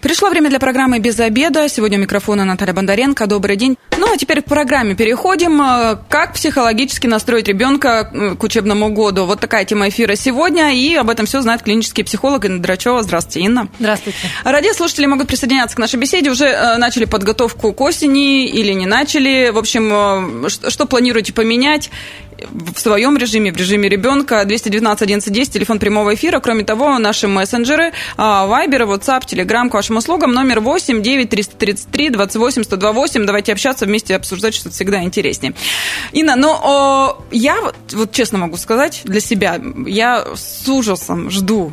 Пришло время для программы «Без обеда». Сегодня у микрофона Наталья Бондаренко. Добрый день. Ну, а теперь к программе переходим. Э, как психологически настроить ребенка э, к учебному году? Вот такая тема эфира сегодня. И об этом все знает клинический психолог Инна Драчева. Здравствуйте, Инна. Здравствуйте. Радиослушатели могут присоединяться к нашей беседе. Уже э, начали подготовку к осени или не начали? В общем, что планируете поменять? В своем режиме, в режиме ребенка. 212 11 10, телефон прямого эфира. Кроме того, наши мессенджеры, Вайбер, WhatsApp, Telegram к вашим услугам. Номер 8 9 333 28 128. Давайте общаться вместе, обсуждать что-то всегда интереснее. Инна, ну, о, я вот честно могу сказать для себя, я с ужасом жду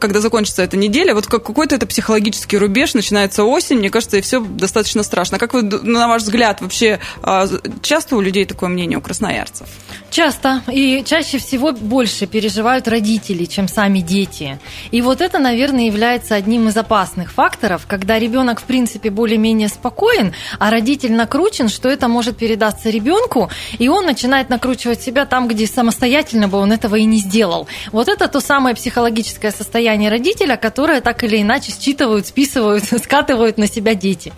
когда закончится эта неделя, вот как какой-то это психологический рубеж, начинается осень, мне кажется, и все достаточно страшно. Как вы, на ваш взгляд, вообще а, часто у людей такое мнение, у красноярцев? Часто. И чаще всего больше переживают родители, чем сами дети. И вот это, наверное, является одним из опасных факторов, когда ребенок, в принципе, более-менее спокоен, а родитель накручен, что это может передаться ребенку, и он начинает накручивать себя там, где самостоятельно бы он этого и не сделал. Вот это то самое психологическое состояние родителя, которое так или иначе считывают, списывают, скатывают на себя дети.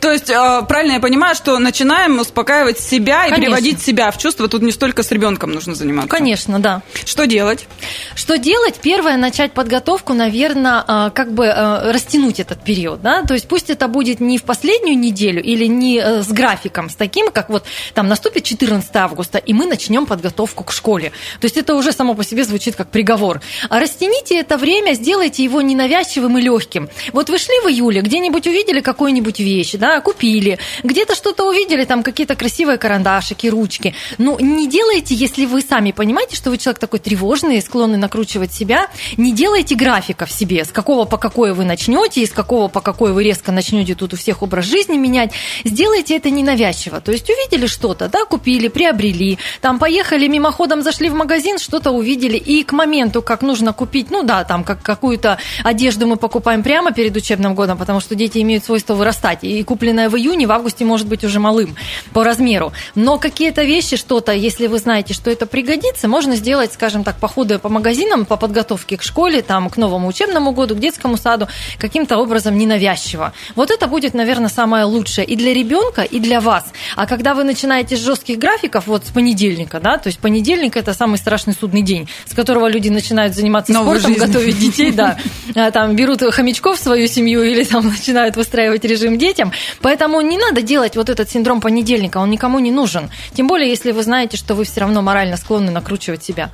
То есть, а, правильно я понимаю, что начинаем успокаивать себя Конечно. и приводить себя в чувство. Тут не столько с ребенком нужно заниматься. Конечно, да. Что делать? Что делать? Первое, начать подготовку, наверное, а, как бы а, растянуть этот период, да, то есть пусть это будет не в последнюю неделю или не э, с графиком, с таким, как вот там наступит 14 августа, и мы начнем подготовку к школе. То есть это уже само по себе звучит как приговор. А растяните это время, сделайте его ненавязчивым и легким. Вот вы шли в июле, где-нибудь увидели какую-нибудь вещь, да, купили, где-то что-то увидели, там какие-то красивые карандашики, ручки. Ну, не делайте, если вы сами понимаете, что вы человек такой тревожный, склонный накручивать себя, не делайте графика в себе, с какого по какое вы начнете, и с какого по какой вы резко начнете тут у всех образ жизни менять. Сделайте это ненавязчиво. То есть увидели что-то, да, купили, приобрели, там поехали мимоходом, зашли в магазин, что-то увидели, и к моменту, как нужно купить, ну да, там как какую-то одежду мы покупаем прямо перед учебным годом, потому что дети имеют свойство вырастать, и купленное в июне, в августе может быть уже малым по размеру. Но какие-то вещи, что-то, если вы знаете, что это пригодится, можно сделать, скажем так, походы по магазинам, по подготовке к школе, там, к новому учебному году, к детскому саду, каким-то образом ненавязчиво. Вот это будет, наверное, самое лучшее и для ребенка, и для вас. А когда вы начинаете с жестких графиков, вот с понедельника, да, то есть понедельник это самый страшный судный день, с которого люди начинают заниматься Новую спортом, жизнь. Готовить детей, да, а, там берут хомячков в свою семью или там начинают выстраивать режим детям. Поэтому не надо делать вот этот синдром понедельника, он никому не нужен. Тем более, если вы знаете, что вы все равно морально склонны накручивать себя.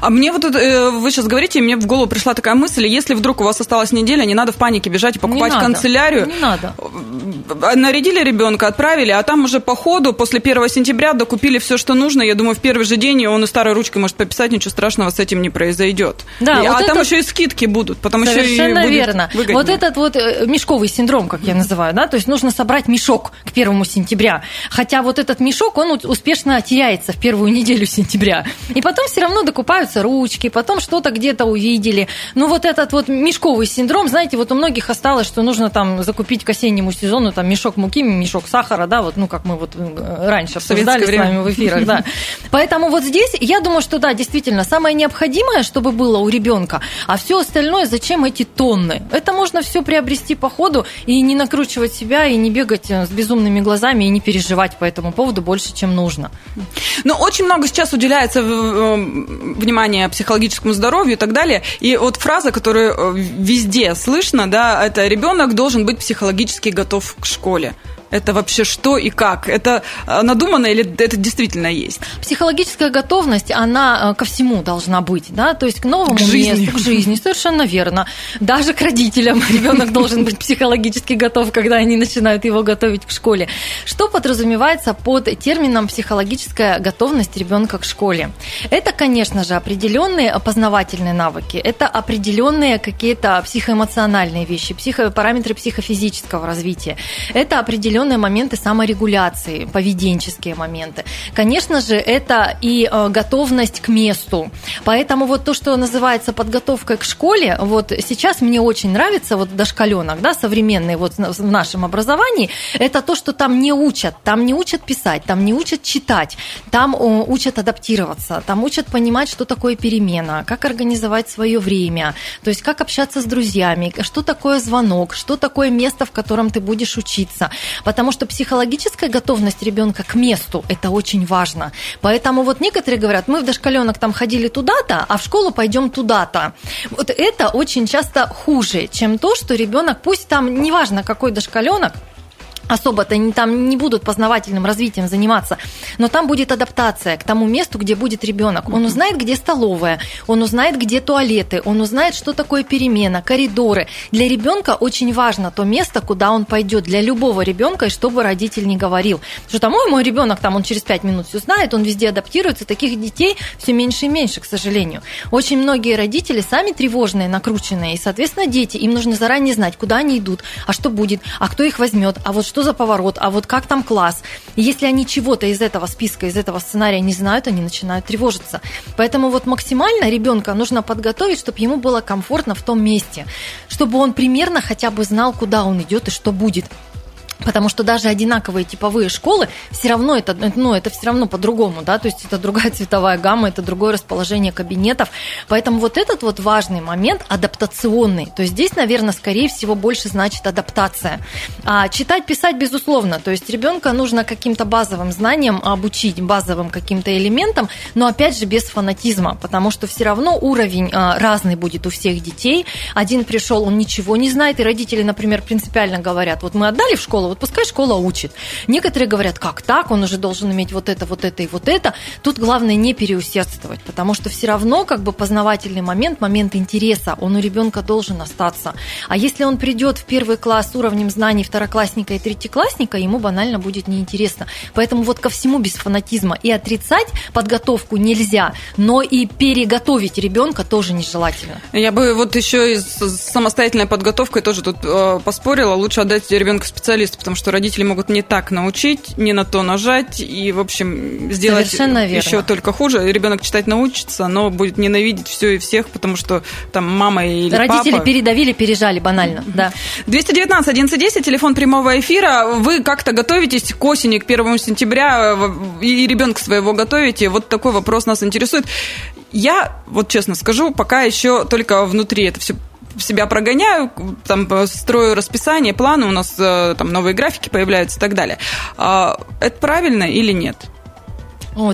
А мне вот э, вы сейчас говорите, и мне в голову пришла такая мысль, если вдруг у вас осталась неделя, не надо в панике бежать и покупать не канцелярию. Не надо. Э, нарядили ребенка, отправили, а там уже по ходу после 1 сентября докупили все, что нужно. Я думаю, в первый же день он и старой ручкой может пописать, ничего страшного с этим не произойдет. Да, и, вот а это... там еще и скидки будут, потому что Совершенно верно. Выгоднее. Вот этот вот э, мешковый синдром, как я называю, да, то есть нужно собрать мешок к первому сентября. Хотя вот этот мешок, он успешно теряется в первую неделю сентября. И потом все равно докупаются ручки, потом что-то где-то увидели. Ну вот этот вот мешковый синдром, знаете, вот у многих осталось, что нужно там закупить к осеннему сезону там мешок муки, мешок сахара, да, вот, ну как мы вот э, раньше обсуждали с вами в эфирах, да. Поэтому вот здесь я думаю, что да, действительно, самое необходимое, чтобы было у ребенка, а все остальное, зачем эти тонны? Это можно все приобрести по ходу и не накручивать себя, и не бегать э, с безумными глазами, и не переживать по этому поводу больше, чем нужно. Но очень много сейчас уделяется э, внимания психологическому здоровью и так далее. И вот фраза, которую э, везде слышно, да, это ребенок должен быть психологически готов к школе. Это вообще что и как? Это э, надумано или это действительно есть? Психологическая готовность, она э, ко всему должна быть, да, то есть к новому к жизни. месту, к жизни, совершенно верно. Даже к родителям ребенок должен быть психологически готов, когда они начинают его готовить к школе. Что подразумевается под термином психологическая готовность ребенка к школе? Это, конечно же, определенные познавательные навыки, это определенные какие-то психоэмоциональные вещи, психо, параметры психофизического развития, это определенные определенные моменты саморегуляции, поведенческие моменты. Конечно же, это и э, готовность к месту. Поэтому вот то, что называется подготовкой к школе, вот сейчас мне очень нравится вот дошкаленок, да, современный вот в нашем образовании, это то, что там не учат, там не учат писать, там не учат читать, там учат адаптироваться, там учат понимать, что такое перемена, как организовать свое время, то есть как общаться с друзьями, что такое звонок, что такое место, в котором ты будешь учиться. Потому что психологическая готовность ребенка к месту – это очень важно. Поэтому вот некоторые говорят, мы в дошкаленок там ходили туда-то, а в школу пойдем туда-то. Вот это очень часто хуже, чем то, что ребенок, пусть там, неважно какой дошкаленок, особо-то они там не будут познавательным развитием заниматься, но там будет адаптация к тому месту, где будет ребенок. Он узнает, где столовая, он узнает, где туалеты, он узнает, что такое перемена, коридоры. Для ребенка очень важно то место, куда он пойдет. Для любого ребенка, и чтобы родитель не говорил. Что там, ой, мой ребенок там, он через пять минут все знает, он везде адаптируется. Таких детей все меньше и меньше, к сожалению. Очень многие родители сами тревожные, накрученные, и, соответственно, дети, им нужно заранее знать, куда они идут, а что будет, а кто их возьмет, а вот что за поворот, а вот как там класс. Если они чего-то из этого списка, из этого сценария не знают, они начинают тревожиться. Поэтому вот максимально ребенка нужно подготовить, чтобы ему было комфортно в том месте, чтобы он примерно хотя бы знал, куда он идет и что будет. Потому что даже одинаковые типовые школы, все равно это, ну, это все равно по-другому, да, то есть это другая цветовая гамма, это другое расположение кабинетов. Поэтому вот этот вот важный момент адаптационный. То есть здесь, наверное, скорее всего, больше значит адаптация. А читать, писать, безусловно. То есть ребенка нужно каким-то базовым знаниям обучить, базовым каким-то элементам, но опять же без фанатизма, потому что все равно уровень а, разный будет у всех детей. Один пришел, он ничего не знает, и родители, например, принципиально говорят, вот мы отдали в школу, вот пускай школа учит. Некоторые говорят, как так, он уже должен иметь вот это, вот это и вот это. Тут главное не переусердствовать, потому что все равно как бы познавательный момент, момент интереса, он у ребенка должен остаться. А если он придет в первый класс с уровнем знаний второклассника и третьеклассника, ему банально будет неинтересно. Поэтому вот ко всему без фанатизма. И отрицать подготовку нельзя, но и переготовить ребенка тоже нежелательно. Я бы вот еще и с самостоятельной подготовкой тоже тут э, поспорила. Лучше отдать ребенка специалисту, потому что родители могут не так научить, не на то нажать и, в общем, сделать еще только хуже. Ребенок читать научится, но будет ненавидеть все и всех, потому что там мама или Родители папа... передавили, пережали, банально, да. 219 1110, телефон прямого эфира. Вы как-то готовитесь к осени, к 1 сентября, и ребенка своего готовите? Вот такой вопрос нас интересует. Я, вот честно скажу, пока еще только внутри это все себя прогоняю, там строю расписание, планы, у нас э, там новые графики появляются и так далее. А, это правильно или нет?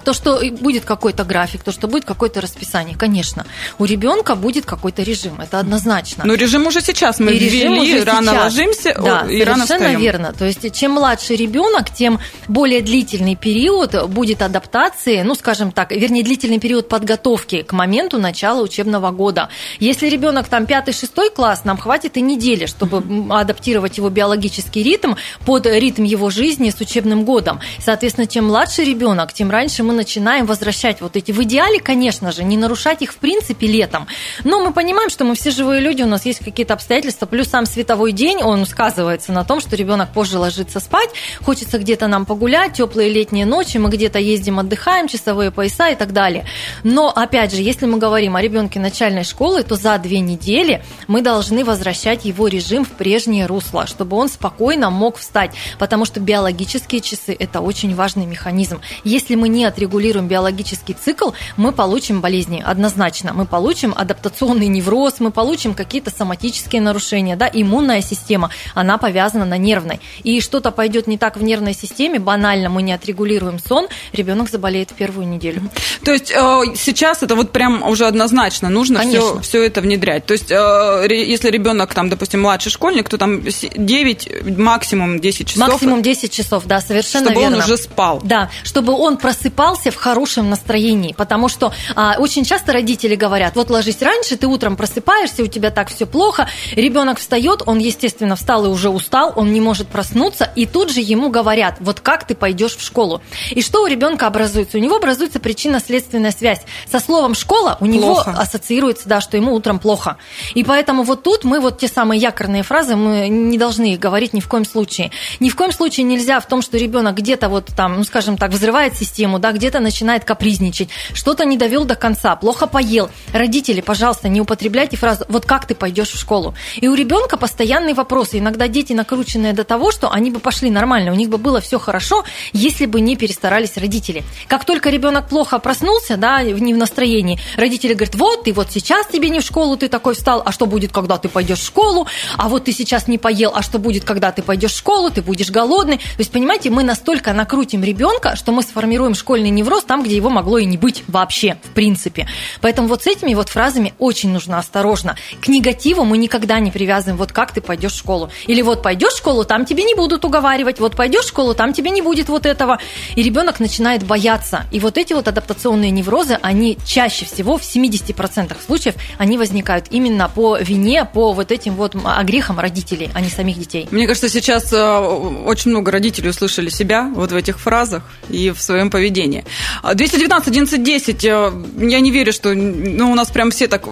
То, что будет какой-то график, то, что будет какое-то расписание, конечно. У ребенка будет какой-то режим, это однозначно. Но режим уже сейчас мы и ввели, рано сейчас. ложимся да, и рано встаем. верно. То есть чем младше ребенок, тем более длительный период будет адаптации, ну, скажем так, вернее, длительный период подготовки к моменту начала учебного года. Если ребенок там 5-6 класс, нам хватит и недели, чтобы адаптировать его биологический ритм под ритм его жизни с учебным годом. Соответственно, чем младше ребенок, тем раньше раньше мы начинаем возвращать вот эти. В идеале, конечно же, не нарушать их в принципе летом. Но мы понимаем, что мы все живые люди, у нас есть какие-то обстоятельства, плюс сам световой день, он сказывается на том, что ребенок позже ложится спать, хочется где-то нам погулять, теплые летние ночи, мы где-то ездим, отдыхаем, часовые пояса и так далее. Но, опять же, если мы говорим о ребенке начальной школы, то за две недели мы должны возвращать его режим в прежнее русло, чтобы он спокойно мог встать, потому что биологические часы – это очень важный механизм. Если мы не не отрегулируем биологический цикл, мы получим болезни однозначно. Мы получим адаптационный невроз, мы получим какие-то соматические нарушения. Да? Иммунная система, она повязана на нервной. И что-то пойдет не так в нервной системе, банально мы не отрегулируем сон, ребенок заболеет в первую неделю. То есть э, сейчас это вот прям уже однозначно нужно все, все это внедрять. То есть э, если ребенок там, допустим, младший школьник, то там 9, максимум 10 часов. Максимум 10 часов, да, совершенно чтобы верно. Чтобы он уже спал. Да, чтобы он просыпался просыпался в хорошем настроении, потому что а, очень часто родители говорят, вот ложись раньше, ты утром просыпаешься, у тебя так все плохо, ребенок встает, он, естественно, встал и уже устал, он не может проснуться, и тут же ему говорят, вот как ты пойдешь в школу. И что у ребенка образуется? У него образуется причинно-следственная связь. Со словом школа у него ассоциируется, да, что ему утром плохо. И поэтому вот тут мы вот те самые якорные фразы, мы не должны их говорить ни в коем случае. Ни в коем случае нельзя в том, что ребенок где-то вот там, ну, скажем так, взрывает систему, да, где-то начинает капризничать, что-то не довел до конца, плохо поел. Родители, пожалуйста, не употребляйте фразу «вот как ты пойдешь в школу?». И у ребенка постоянные вопросы. Иногда дети накрученные до того, что они бы пошли нормально, у них бы было все хорошо, если бы не перестарались родители. Как только ребенок плохо проснулся, да, не в настроении, родители говорят, вот, ты вот сейчас тебе не в школу, ты такой встал, а что будет, когда ты пойдешь в школу, а вот ты сейчас не поел, а что будет, когда ты пойдешь в школу, ты будешь голодный. То есть, понимаете, мы настолько накрутим ребенка, что мы сформируем школьный невроз там, где его могло и не быть вообще, в принципе. Поэтому вот с этими вот фразами очень нужно осторожно. К негативу мы никогда не привязываем, вот как ты пойдешь в школу. Или вот пойдешь в школу, там тебе не будут уговаривать, вот пойдешь в школу, там тебе не будет вот этого. И ребенок начинает бояться. И вот эти вот адаптационные неврозы, они чаще всего, в 70% случаев, они возникают именно по вине, по вот этим вот огрехам родителей, а не самих детей. Мне кажется, сейчас э, очень много родителей услышали себя вот в этих фразах и в своем поведении. 219 11 10, я не верю, что ну, у нас прям все так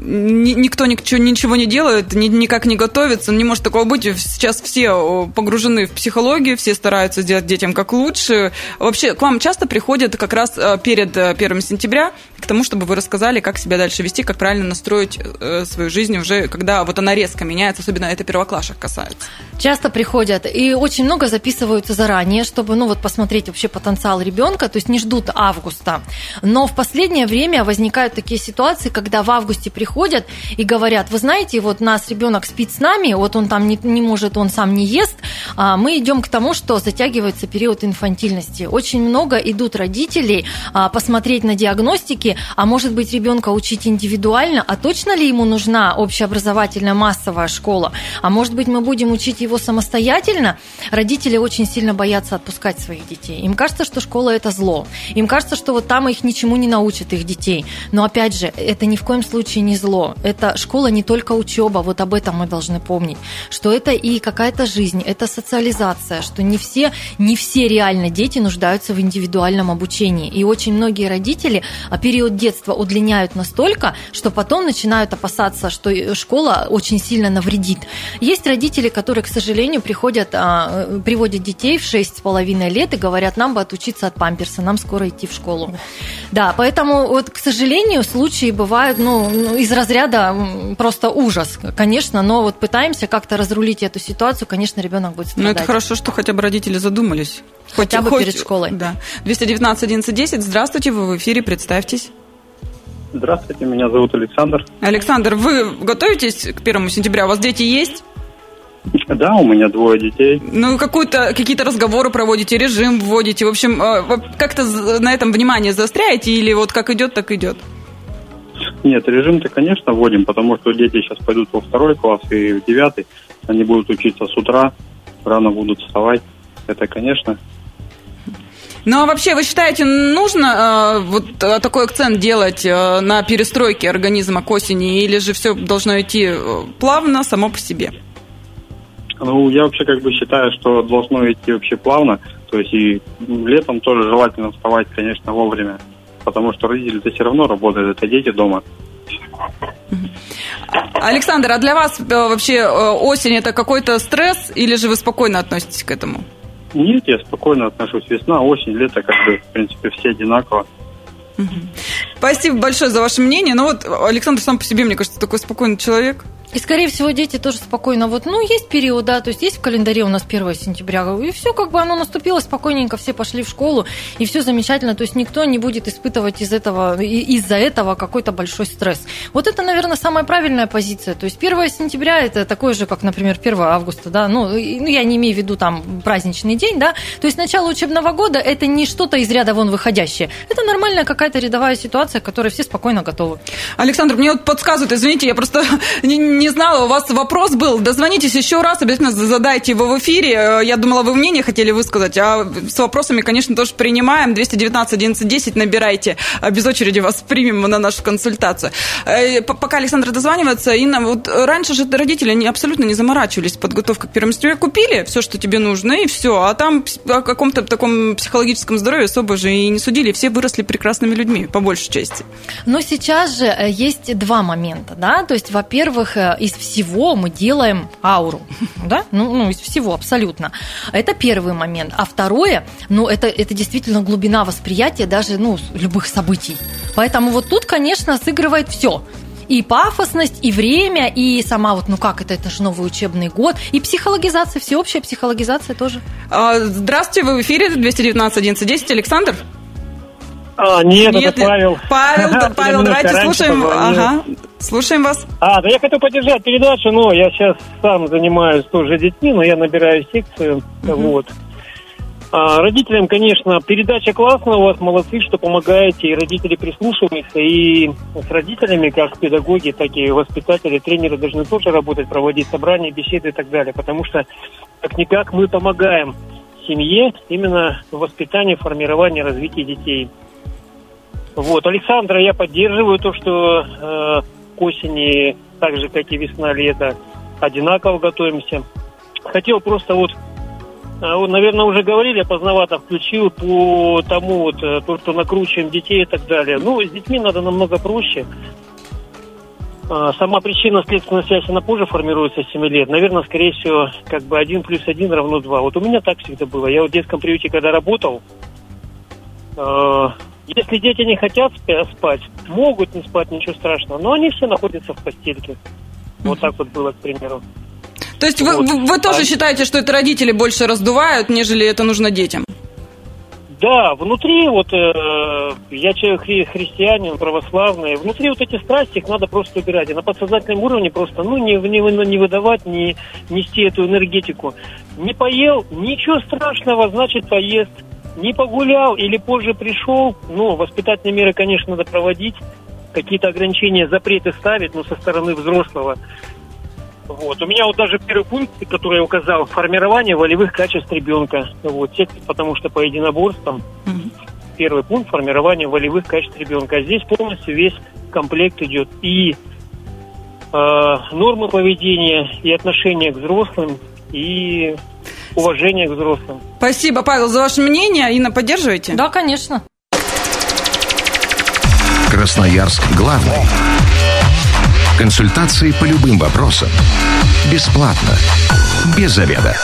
никто ничего, ничего не делает, никак не готовится, не может такого быть. Сейчас все погружены в психологию, все стараются сделать детям как лучше. Вообще, к вам часто приходят как раз э, перед 1 э, сентября к тому, чтобы вы рассказали, как себя дальше вести, как правильно настроить э, свою жизнь уже, когда вот она резко меняется, особенно это первоклашек касается. Часто приходят, и очень много записываются заранее, чтобы, ну, вот посмотреть вообще потенциал ребенка, то есть не ждут августа. Но в последнее время возникают такие ситуации, когда в августе приходят приходят и говорят, вы знаете, вот нас ребенок спит с нами, вот он там не, не может, он сам не ест, а мы идем к тому, что затягивается период инфантильности. Очень много идут родителей а, посмотреть на диагностики, а может быть ребенка учить индивидуально, а точно ли ему нужна общеобразовательная массовая школа, а может быть мы будем учить его самостоятельно. Родители очень сильно боятся отпускать своих детей. Им кажется, что школа это зло. Им кажется, что вот там их ничему не научат их детей. Но опять же, это ни в коем случае не зло. Это школа не только учеба, вот об этом мы должны помнить, что это и какая-то жизнь, это социализация, что не все, не все реально дети нуждаются в индивидуальном обучении. И очень многие родители а, период детства удлиняют настолько, что потом начинают опасаться, что школа очень сильно навредит. Есть родители, которые, к сожалению, приходят, а, приводят детей в 6,5 лет и говорят, нам бы отучиться от памперса, нам скоро идти в школу. Да, поэтому вот, к сожалению, случаи бывают, ну, ну из разряда просто ужас, конечно, но вот пытаемся как-то разрулить эту ситуацию, конечно, ребенок будет страдать. Ну, это хорошо, что хотя бы родители задумались. Хотя бы хоть, перед школой. Да. 219 11 10, здравствуйте, вы в эфире, представьтесь. Здравствуйте, меня зовут Александр. Александр, вы готовитесь к первому сентября? У вас дети есть? Да, у меня двое детей. Ну, какую-то, какие-то разговоры проводите, режим вводите. В общем, э, как-то на этом внимание заостряете или вот как идет, так идет? Нет, режим-то, конечно, вводим, потому что дети сейчас пойдут во второй класс и в девятый. Они будут учиться с утра, рано будут вставать. Это, конечно. Ну, а вообще, вы считаете, нужно э, вот э, такой акцент делать э, на перестройке организма к осени, или же все должно идти э, плавно, само по себе? Ну, я вообще как бы считаю, что должно идти вообще плавно. То есть и летом тоже желательно вставать, конечно, вовремя потому что родители-то все равно работают, это дети дома. Александр, а для вас э, вообще э, осень это какой-то стресс или же вы спокойно относитесь к этому? Нет, я спокойно отношусь. Весна, осень, лето, как бы, в принципе, все одинаково. Спасибо большое за ваше мнение. Ну вот Александр сам по себе, мне кажется, такой спокойный человек. И, скорее всего, дети тоже спокойно, вот, ну, есть период, да, то есть есть в календаре у нас 1 сентября, и все как бы оно наступило спокойненько, все пошли в школу, и все замечательно, то есть никто не будет испытывать из этого, из-за этого какой-то большой стресс. Вот это, наверное, самая правильная позиция, то есть 1 сентября это такое же, как, например, 1 августа, да, ну, ну, я не имею в виду там праздничный день, да, то есть начало учебного года это не что-то из ряда вон выходящее, это нормальная какая-то рядовая ситуация, к которой все спокойно готовы. Александр, мне вот подсказывают, извините, я просто не, не знала, у вас вопрос был. Дозвонитесь еще раз, обязательно задайте его в эфире. Э, я думала, вы мнение хотели высказать, а с вопросами, конечно, тоже принимаем. 219 11 10 набирайте. Э, без очереди вас примем на нашу консультацию. Э, пока Александр дозванивается, Инна, вот раньше же родители не, абсолютно не заморачивались подготовкой к первому семестру. Купили все, что тебе нужно, и все. А там о каком-то таком психологическом здоровье особо же и не судили. Все выросли прекрасными людьми, по большей части. Но сейчас же есть два момента, да, то есть, во-первых, из всего мы делаем ауру, да, ну, ну из всего абсолютно. Это первый момент. А второе, ну, это, это действительно глубина восприятия даже, ну, любых событий. Поэтому вот тут, конечно, сыгрывает все и пафосность, и время, и сама вот, ну как это, это же новый учебный год, и психологизация, всеобщая психологизация тоже. А, здравствуйте, вы в эфире 219 11 Александр? А, нет, нет это Павел. Павел, да, Павел, давайте слушаем. Ага, слушаем вас. А, да я хотел поддержать передачу, но я сейчас сам занимаюсь тоже детьми, но я набираю секцию, угу. вот. А, родителям, конечно, передача классная у вас, молодцы, что помогаете, и родители прислушиваются, и с родителями, как педагоги, так и воспитатели, тренеры должны тоже работать, проводить собрания, беседы и так далее, потому что, как-никак, мы помогаем семье именно в воспитании, формировании, развитии детей. Вот, Александра, я поддерживаю то, что э, к осени, так же, как и весна-лето, одинаково готовимся. Хотел просто вот, э, вот, наверное, уже говорили, поздновато включил по тому вот, э, то, что накручиваем детей и так далее. Ну, с детьми надо намного проще. Э, сама причина следственная связь, она позже формируется с 7 лет. Наверное, скорее всего, как бы 1 плюс 1 равно 2. Вот у меня так всегда было. Я вот в детском приюте, когда работал, если дети не хотят спать, могут не спать, ничего страшного, но они все находятся в постельке. Вот так вот было, к примеру. То есть вот. вы, вы тоже а... считаете, что это родители больше раздувают, нежели это нужно детям? Да, внутри вот э, я человек хри- христианин, православный, внутри вот эти страсти их надо просто убирать. И на подсознательном уровне просто, ну, не, не, не выдавать, не нести эту энергетику. Не поел, ничего страшного, значит поест не погулял или позже пришел, ну, воспитательные меры, конечно, надо проводить, какие-то ограничения, запреты ставить, но со стороны взрослого. Вот. У меня вот даже первый пункт, который я указал, формирование волевых качеств ребенка. Вот. Потому что по единоборствам mm-hmm. первый пункт формирование волевых качеств ребенка. А здесь полностью весь комплект идет. И э, нормы поведения, и отношения к взрослым, и уважение к взрослым. Спасибо, Павел, за ваше мнение. Инна, поддерживаете? Да, конечно. Красноярск главный. Консультации по любым вопросам. Бесплатно. Без заведа.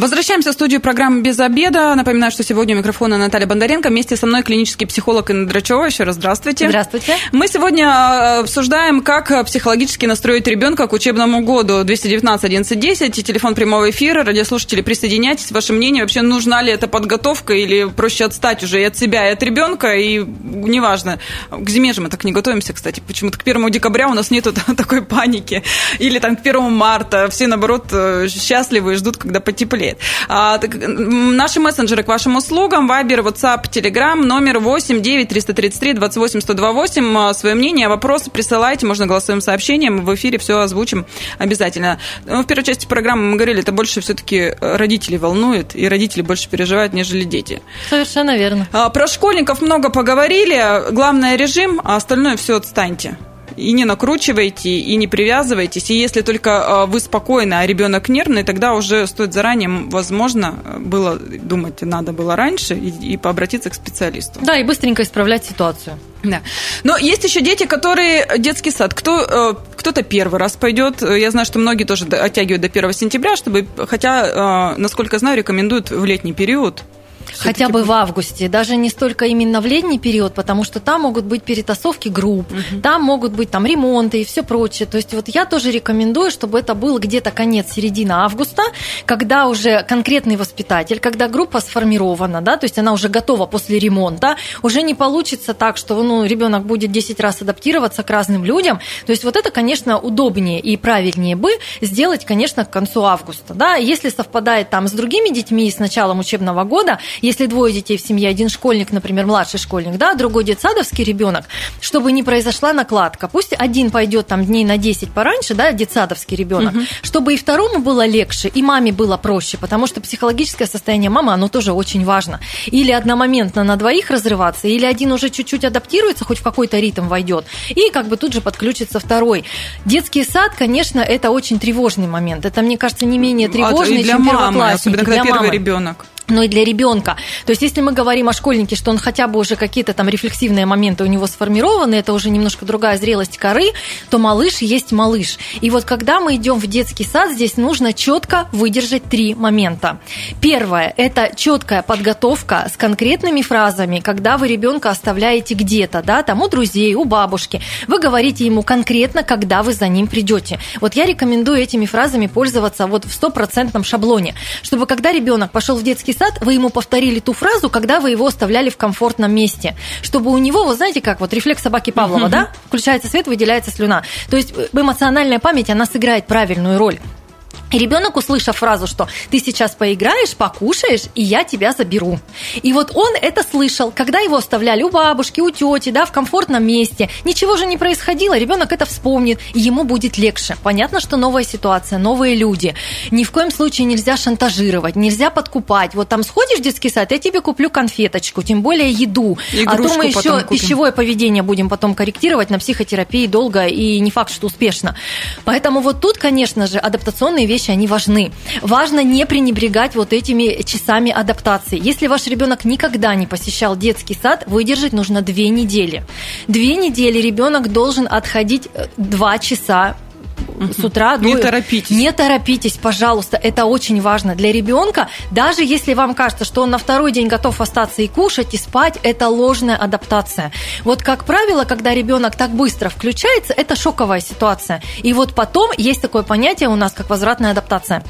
Возвращаемся в студию программы «Без обеда». Напоминаю, что сегодня у микрофона Наталья Бондаренко. Вместе со мной клинический психолог Инна Драчева. Еще раз здравствуйте. Здравствуйте. Мы сегодня э, обсуждаем, как психологически настроить ребенка к учебному году 219 11 10. Телефон прямого эфира. Радиослушатели, присоединяйтесь. Ваше мнение, вообще нужна ли эта подготовка или проще отстать уже и от себя, и от ребенка, и неважно. К зиме же мы так не готовимся, кстати. Почему-то к первому декабря у нас нету такой паники. Или там к первому марта. Все, наоборот, э, счастливы и ждут, когда потеплеет теплеет. А, так, наши мессенджеры к вашим услугам. Вайбер, WhatsApp, Telegram, номер 8 9 333 28 128. Свое мнение, вопросы присылайте, можно голосовым сообщением. В эфире все озвучим обязательно. Ну, в первой части программы мы говорили, это больше все-таки родители волнует, и родители больше переживают, нежели дети. Совершенно верно. А, про школьников много поговорили. Главное режим, а остальное все отстаньте и не накручивайте, и не привязывайтесь. И если только а, вы спокойны, а ребенок нервный, тогда уже стоит заранее, возможно, было думать, надо было раньше, и, и пообратиться к специалисту. Да, и быстренько исправлять ситуацию. Да. Но есть еще дети, которые детский сад. Кто, э, кто-то первый раз пойдет. Я знаю, что многие тоже оттягивают до 1 сентября, чтобы, хотя, э, насколько знаю, рекомендуют в летний период Хотя бы в августе, даже не столько именно в летний период, потому что там могут быть перетасовки групп, угу. там могут быть там ремонты и все прочее. То есть вот я тоже рекомендую, чтобы это было где-то конец, середина августа, когда уже конкретный воспитатель, когда группа сформирована, да, то есть она уже готова после ремонта, уже не получится так, что ну, ребенок будет 10 раз адаптироваться к разным людям. То есть вот это, конечно, удобнее и правильнее бы сделать, конечно, к концу августа. Да? Если совпадает там с другими детьми с началом учебного года, если двое детей в семье, один школьник, например, младший школьник, да, другой детсадовский ребенок, чтобы не произошла накладка. Пусть один пойдет там дней на 10 пораньше, да, детсадовский ребенок, угу. чтобы и второму было легче, и маме было проще, потому что психологическое состояние мамы, оно тоже очень важно. Или одномоментно на двоих разрываться, или один уже чуть-чуть адаптируется, хоть в какой-то ритм войдет, и как бы тут же подключится второй. Детский сад, конечно, это очень тревожный момент. Это, мне кажется, не менее тревожный, а, для чем мамы, особенно когда первый мамы. ребенок но и для ребенка. То есть, если мы говорим о школьнике, что он хотя бы уже какие-то там рефлексивные моменты у него сформированы, это уже немножко другая зрелость коры, то малыш есть малыш. И вот когда мы идем в детский сад, здесь нужно четко выдержать три момента. Первое – это четкая подготовка с конкретными фразами, когда вы ребенка оставляете где-то, да, там у друзей, у бабушки. Вы говорите ему конкретно, когда вы за ним придете. Вот я рекомендую этими фразами пользоваться вот в стопроцентном шаблоне, чтобы когда ребенок пошел в детский сад, вы ему повторили ту фразу, когда вы его оставляли в комфортном месте, чтобы у него, вы знаете, как вот рефлекс собаки Павлова, да, включается свет, выделяется слюна. То есть э, эмоциональная память, она сыграет правильную роль. Ребенок, услышав фразу, что ты сейчас поиграешь, покушаешь, и я тебя заберу. И вот он это слышал, когда его оставляли у бабушки, у тети, да, в комфортном месте. Ничего же не происходило, ребенок это вспомнит, и ему будет легче. Понятно, что новая ситуация, новые люди. Ни в коем случае нельзя шантажировать, нельзя подкупать. Вот там сходишь в детский сад, я тебе куплю конфеточку, тем более еду. Игрушку а то мы еще купим. пищевое поведение будем потом корректировать на психотерапии долго и не факт, что успешно. Поэтому вот тут, конечно же, адаптационные вещи вещи, они важны. Важно не пренебрегать вот этими часами адаптации. Если ваш ребенок никогда не посещал детский сад, выдержать нужно две недели. Две недели ребенок должен отходить э, два часа с утра. Не до... торопитесь. Не торопитесь, пожалуйста. Это очень важно для ребенка. Даже если вам кажется, что он на второй день готов остаться и кушать, и спать, это ложная адаптация. Вот, как правило, когда ребенок так быстро включается, это шоковая ситуация. И вот потом есть такое понятие у нас, как возвратная адаптация.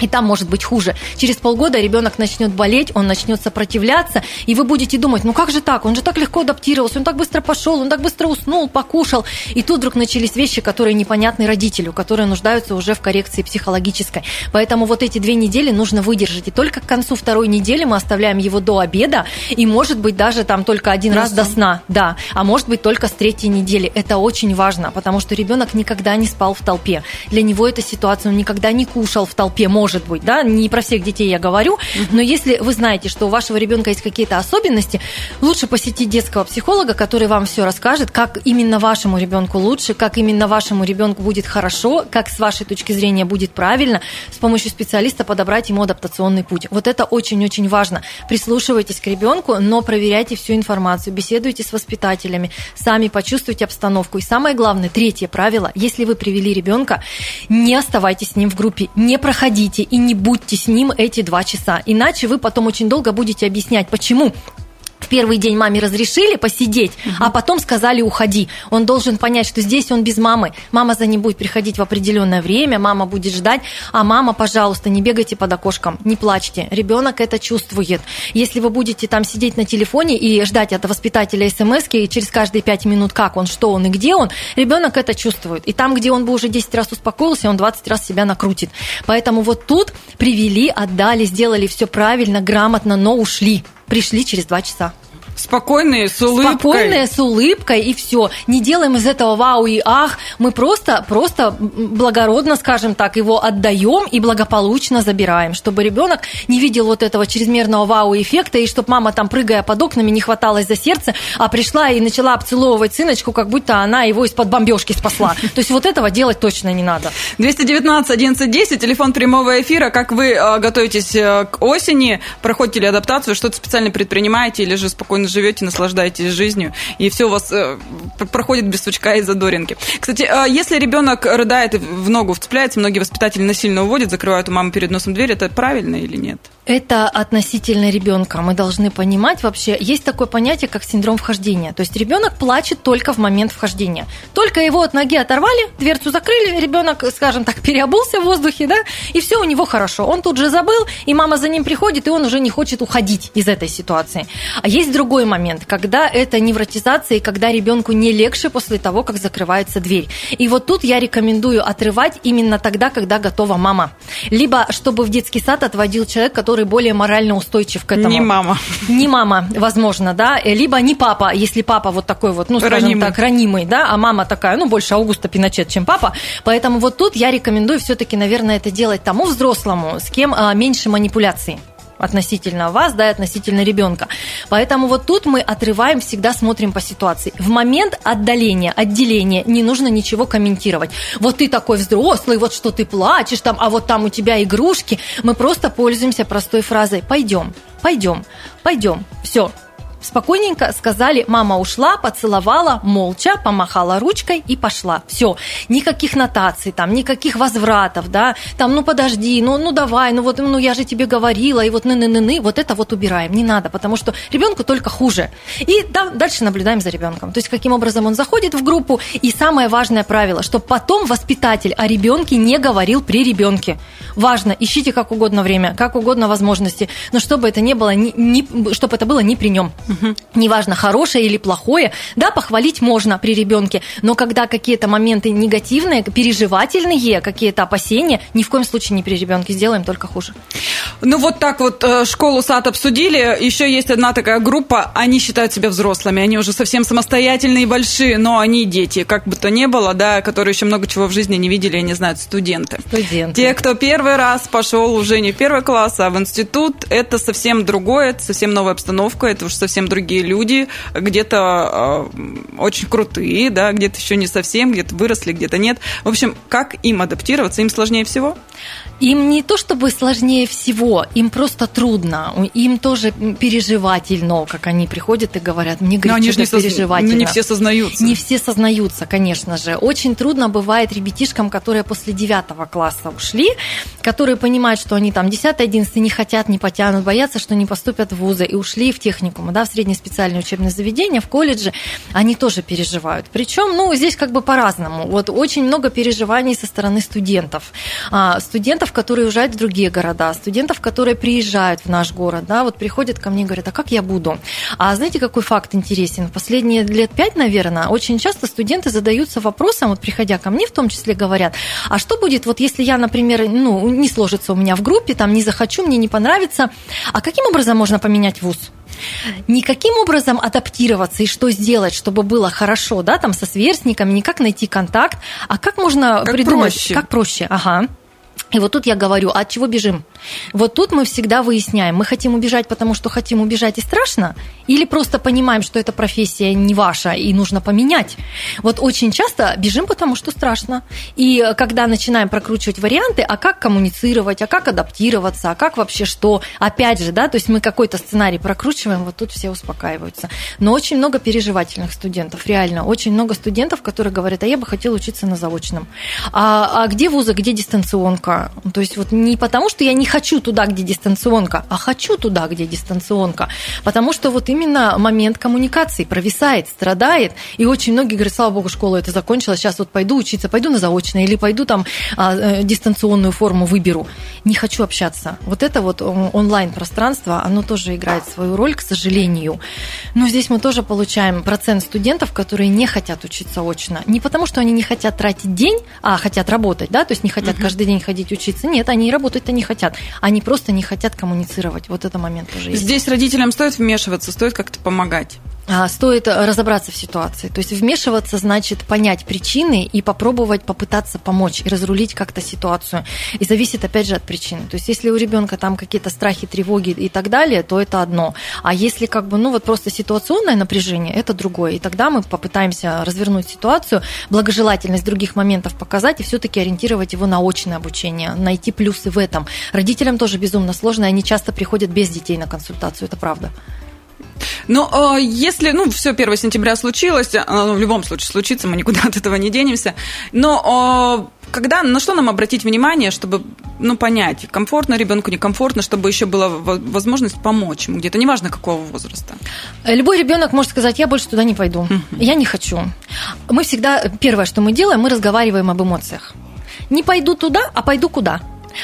И там может быть хуже. Через полгода ребенок начнет болеть, он начнет сопротивляться, и вы будете думать, ну как же так, он же так легко адаптировался, он так быстро пошел, он так быстро уснул, покушал. И тут вдруг начались вещи, которые непонятны родителю, которые нуждаются уже в коррекции психологической. Поэтому вот эти две недели нужно выдержать. И только к концу второй недели мы оставляем его до обеда, и может быть даже там только один Просто. раз до сна. Да, а может быть только с третьей недели. Это очень важно, потому что ребенок никогда не спал в толпе. Для него эта ситуация, он никогда не кушал в толпе, может быть, да, не про всех детей я говорю, но если вы знаете, что у вашего ребенка есть какие-то особенности, лучше посетить детского психолога, который вам все расскажет, как именно вашему ребенку лучше, как именно вашему ребенку будет хорошо, как с вашей точки зрения будет правильно, с помощью специалиста подобрать ему адаптационный путь. Вот это очень-очень важно. Прислушивайтесь к ребенку, но проверяйте всю информацию, беседуйте с воспитателями, сами почувствуйте обстановку. И самое главное, третье правило, если вы привели ребенка, не оставайтесь с ним в группе, не проходите сядьте и не будьте с ним эти два часа. Иначе вы потом очень долго будете объяснять, почему в первый день маме разрешили посидеть, угу. а потом сказали уходи. Он должен понять, что здесь он без мамы. Мама за ним будет приходить в определенное время, мама будет ждать, а мама, пожалуйста, не бегайте под окошком, не плачьте. Ребенок это чувствует. Если вы будете там сидеть на телефоне и ждать от воспитателя смс и через каждые пять минут, как он, что он и где он, ребенок это чувствует. И там, где он бы уже 10 раз успокоился, он 20 раз себя накрутит. Поэтому вот тут привели, отдали, сделали все правильно, грамотно, но ушли пришли через два часа. Спокойные, с улыбкой. Спокойные, с улыбкой, и все. Не делаем из этого вау и ах. Мы просто, просто благородно, скажем так, его отдаем и благополучно забираем, чтобы ребенок не видел вот этого чрезмерного вау-эффекта, и чтобы мама там, прыгая под окнами, не хваталась за сердце, а пришла и начала обцеловывать сыночку, как будто она его из-под бомбежки спасла. То есть вот этого делать точно не надо. 219 11 10, телефон прямого эфира. Как вы э, готовитесь э, к осени? Проходите ли адаптацию? Что-то специально предпринимаете или же спокойно спокойно живете, наслаждаетесь жизнью, и все у вас э, проходит без сучка и задоринки. Кстати, э, если ребенок рыдает и в ногу вцепляется, многие воспитатели насильно уводят, закрывают у мамы перед носом дверь, это правильно или нет? Это относительно ребенка. Мы должны понимать вообще, есть такое понятие, как синдром вхождения. То есть ребенок плачет только в момент вхождения. Только его от ноги оторвали, дверцу закрыли, ребенок, скажем так, переобулся в воздухе, да, и все у него хорошо. Он тут же забыл, и мама за ним приходит, и он уже не хочет уходить из этой ситуации. А есть другой другой момент, когда это невротизация и когда ребенку не легче после того, как закрывается дверь. И вот тут я рекомендую отрывать именно тогда, когда готова мама. Либо чтобы в детский сад отводил человек, который более морально устойчив к этому. Не мама. Не мама, возможно, да, либо не папа, если папа вот такой вот, ну, скажем Ранимый. так, ранимый, да, а мама такая, ну, больше Аугуста Пиночет, чем папа. Поэтому вот тут я рекомендую все-таки, наверное, это делать тому взрослому, с кем а, меньше манипуляций относительно вас, да, и относительно ребенка. Поэтому вот тут мы отрываем, всегда смотрим по ситуации. В момент отдаления, отделения не нужно ничего комментировать. Вот ты такой взрослый, вот что ты плачешь там, а вот там у тебя игрушки. Мы просто пользуемся простой фразой «пойдем, пойдем, пойдем». Все, спокойненько сказали, мама ушла, поцеловала, молча, помахала ручкой и пошла. Все, никаких нотаций, там, никаких возвратов, да, там, ну подожди, ну, ну давай, ну вот, ну я же тебе говорила, и вот ны-ны-ны-ны, вот это вот убираем, не надо, потому что ребенку только хуже. И да, дальше наблюдаем за ребенком. То есть каким образом он заходит в группу, и самое важное правило, чтобы потом воспитатель о ребенке не говорил при ребенке. Важно, ищите как угодно время, как угодно возможности, но чтобы это не было, не, не- чтобы это было не при нем. Неважно, хорошее или плохое, да, похвалить можно при ребенке, но когда какие-то моменты негативные, переживательные, какие-то опасения, ни в коем случае не при ребенке, сделаем только хуже. Ну вот так вот э, школу, сад обсудили. Еще есть одна такая группа, они считают себя взрослыми, они уже совсем самостоятельные и большие, но они дети, как бы то ни было, да, которые еще много чего в жизни не видели и не знают, студенты. Студенты. Те, кто первый раз пошел уже не в первый класс, а в институт, это совсем другое, это совсем новая обстановка, это уже совсем другие люди, где-то э, очень крутые, да, где-то еще не совсем, где-то выросли, где-то нет. В общем, как им адаптироваться, им сложнее всего? Им не то чтобы сложнее всего, им просто трудно. Им тоже переживательно, как они приходят и говорят, мне Но говорит, они же не, переживательно. ну, не все сознаются. Не все сознаются, конечно же. Очень трудно бывает ребятишкам, которые после 9 класса ушли, которые понимают, что они там 10-11 не хотят, не потянут, боятся, что не поступят в вузы, и ушли в техникум, да, в среднее специальное учебное заведение, в колледже, они тоже переживают. Причем, ну, здесь как бы по-разному. Вот очень много переживаний со стороны студентов. А, студентов, которые уезжают в другие города, студентов, которые приезжают в наш город, да, вот приходят ко мне и говорят, а как я буду? А знаете, какой факт интересен? Последние лет пять, наверное, очень часто студенты задаются вопросом, вот приходя ко мне в том числе говорят, а что будет, вот если я, например, ну, не сложится у меня в группе, там, не захочу, мне не понравится, а каким образом можно поменять вуз? Никаким образом адаптироваться и что сделать, чтобы было хорошо, да, там со сверстниками, не как найти контакт, а как можно Как придумать, проще. как проще, ага. И вот тут я говорю, а от чего бежим? Вот тут мы всегда выясняем, мы хотим убежать, потому что хотим убежать и страшно, или просто понимаем, что эта профессия не ваша и нужно поменять. Вот очень часто бежим, потому что страшно. И когда начинаем прокручивать варианты, а как коммуницировать, а как адаптироваться, а как вообще что, опять же, да, то есть мы какой-то сценарий прокручиваем, вот тут все успокаиваются. Но очень много переживательных студентов, реально, очень много студентов, которые говорят, а я бы хотел учиться на заочном. А, а где вузы, где дистанционка? То есть вот не потому, что я не хочу туда, где дистанционка, а хочу туда, где дистанционка. Потому что вот именно момент коммуникации провисает, страдает. И очень многие говорят, слава богу, школа это закончилась, сейчас вот пойду учиться, пойду на заочное или пойду там а, э, дистанционную форму выберу. Не хочу общаться. Вот это вот м, онлайн-пространство, оно тоже играет свою роль, к сожалению. Но здесь мы тоже получаем процент студентов, которые не хотят учиться очно. Не потому, что они не хотят тратить день, а хотят работать, да, то есть не хотят каждый день ходить учиться. Нет, они работать-то не хотят. Они просто не хотят коммуницировать. Вот это момент тоже есть. Здесь родителям стоит вмешиваться, стоит как-то помогать. А, Стоит разобраться в ситуации. То есть вмешиваться значит понять причины и попробовать попытаться помочь и разрулить как-то ситуацию. И зависит опять же от причины. То есть если у ребенка там какие-то страхи, тревоги и так далее, то это одно. А если как бы, ну вот просто ситуационное напряжение, это другое. И тогда мы попытаемся развернуть ситуацию, благожелательность других моментов показать и все-таки ориентировать его на очное обучение, найти плюсы в этом. Родителям тоже безумно сложно, и они часто приходят без детей на консультацию, это правда. Но э, если, ну, все 1 сентября случилось, оно в любом случае случится, мы никуда от этого не денемся. Но э, когда, на что нам обратить внимание, чтобы, ну, понять, комфортно ребенку, некомфортно, чтобы еще была во- возможность помочь ему где-то, неважно какого возраста. Любой ребенок может сказать, я больше туда не пойду, я не хочу. Мы всегда, первое, что мы делаем, мы разговариваем об эмоциях. Не пойду туда, а пойду куда.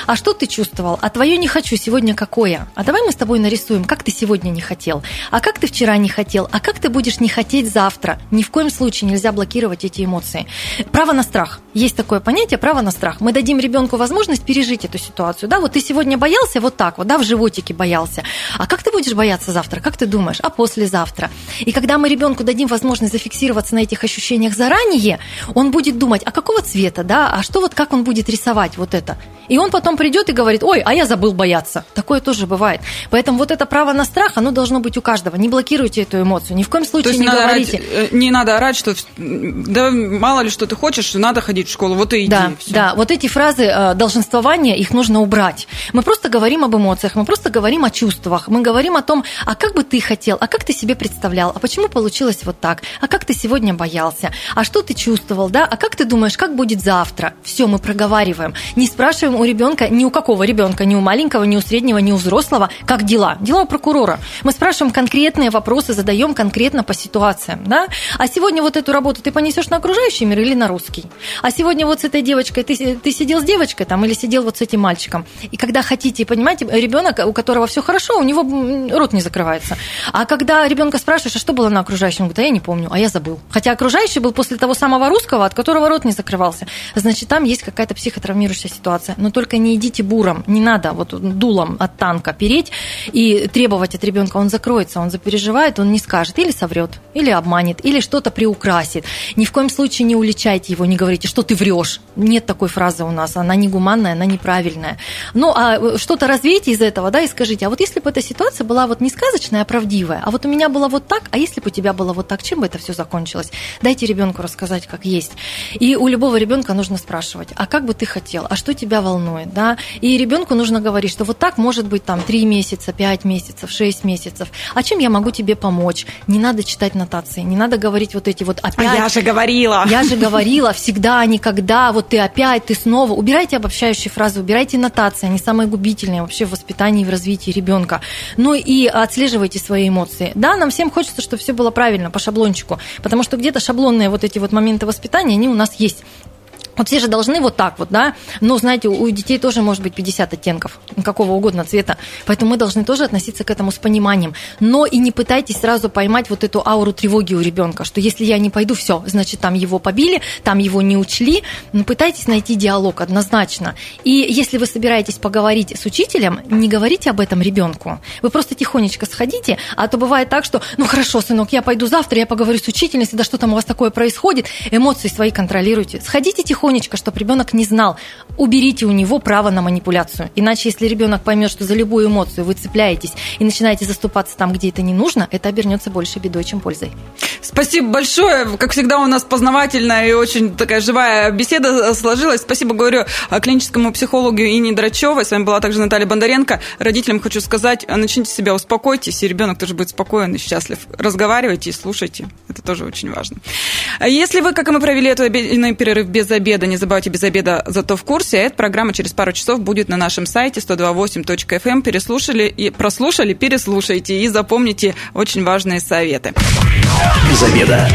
А что ты чувствовал? А твое не хочу сегодня какое? А давай мы с тобой нарисуем, как ты сегодня не хотел, а как ты вчера не хотел, а как ты будешь не хотеть завтра. Ни в коем случае нельзя блокировать эти эмоции. Право на страх. Есть такое понятие право на страх. Мы дадим ребенку возможность пережить эту ситуацию. Да, вот ты сегодня боялся вот так вот, да, в животике боялся. А как ты будешь бояться завтра? Как ты думаешь? А послезавтра? И когда мы ребенку дадим возможность зафиксироваться на этих ощущениях заранее, он будет думать, а какого цвета, да, а что вот как он будет рисовать вот это. И он потом придет и говорит, ой, а я забыл бояться. Такое тоже бывает. Поэтому вот это право на страх, оно должно быть у каждого. Не блокируйте эту эмоцию, ни в коем случае не говорите. Орать, не надо орать, что да мало ли что ты хочешь, надо ходить в школу, вот и иди. Да, все. да, вот эти фразы э, долженствования, их нужно убрать. Мы просто говорим об эмоциях, мы просто говорим о чувствах, мы говорим о том, а как бы ты хотел, а как ты себе представлял, а почему получилось вот так, а как ты сегодня боялся, а что ты чувствовал, да, а как ты думаешь, как будет завтра. Все, мы проговариваем. Не спрашиваем у ребенка, ни у какого ребенка, ни у маленького, ни у среднего, ни у взрослого, как дела. Дела у прокурора. Мы спрашиваем конкретные вопросы, задаем конкретно по ситуациям. Да? А сегодня вот эту работу ты понесешь на окружающий мир или на русский? А сегодня вот с этой девочкой, ты, ты сидел с девочкой там или сидел вот с этим мальчиком? И когда хотите, понимаете, ребенок, у которого все хорошо, у него рот не закрывается. А когда ребенка спрашиваешь, а что было на окружающем, он говорит, а я не помню, а я забыл. Хотя окружающий был после того самого русского, от которого рот не закрывался. Значит, там есть какая-то психотравмирующая ситуация. Но только не идите буром, не надо вот дулом от танка переть и требовать от ребенка, он закроется, он запереживает, он не скажет, или соврет, или обманет, или что-то приукрасит. Ни в коем случае не уличайте его, не говорите, что ты врешь. Нет такой фразы у нас, она не гуманная, она неправильная. Ну, а что-то развейте из этого, да, и скажите, а вот если бы эта ситуация была вот не сказочная, а правдивая, а вот у меня было вот так, а если бы у тебя было вот так, чем бы это все закончилось? Дайте ребенку рассказать, как есть. И у любого ребенка нужно спрашивать, а как бы ты хотел, а что тебя волнует, да? И ребенку нужно говорить, что вот так может быть там 3 месяца, 5 месяцев, 6 месяцев. А чем я могу тебе помочь? Не надо читать нотации, не надо говорить вот эти вот опять. А я же говорила. Я же говорила, всегда, никогда, вот ты опять, ты снова. Убирайте обобщающие фразы, убирайте нотации, они самые губительные вообще в воспитании и в развитии ребенка. Ну и отслеживайте свои эмоции. Да, нам всем хочется, чтобы все было правильно, по шаблончику, потому что где-то шаблонные вот эти вот моменты воспитания, они у нас есть. Вот все же должны вот так вот, да, но, знаете, у детей тоже может быть 50 оттенков, какого угодно цвета, поэтому мы должны тоже относиться к этому с пониманием. Но и не пытайтесь сразу поймать вот эту ауру тревоги у ребенка, что если я не пойду, все, значит, там его побили, там его не учли. Но пытайтесь найти диалог однозначно. И если вы собираетесь поговорить с учителем, не говорите об этом ребенку. Вы просто тихонечко сходите, а то бывает так, что, ну хорошо, сынок, я пойду завтра, я поговорю с учительницей, да что там у вас такое происходит, эмоции свои контролируйте. Сходите тихонечко тихонечко, чтобы ребенок не знал. Уберите у него право на манипуляцию. Иначе, если ребенок поймет, что за любую эмоцию вы цепляетесь и начинаете заступаться там, где это не нужно, это обернется больше бедой, чем пользой. Спасибо большое. Как всегда, у нас познавательная и очень такая живая беседа сложилась. Спасибо, говорю, клиническому психологу Ине Драчевой. С вами была также Наталья Бондаренко. Родителям хочу сказать, начните себя, успокойтесь, и ребенок тоже будет спокоен и счастлив. Разговаривайте и слушайте. Это тоже очень важно. Если вы, как и мы, провели этот обеденный перерыв без обеда, обеда. Не забывайте без обеда, зато в курсе. Эта программа через пару часов будет на нашем сайте 128.fm. Эм. Переслушали и прослушали, переслушайте и запомните очень важные советы. Без обеда.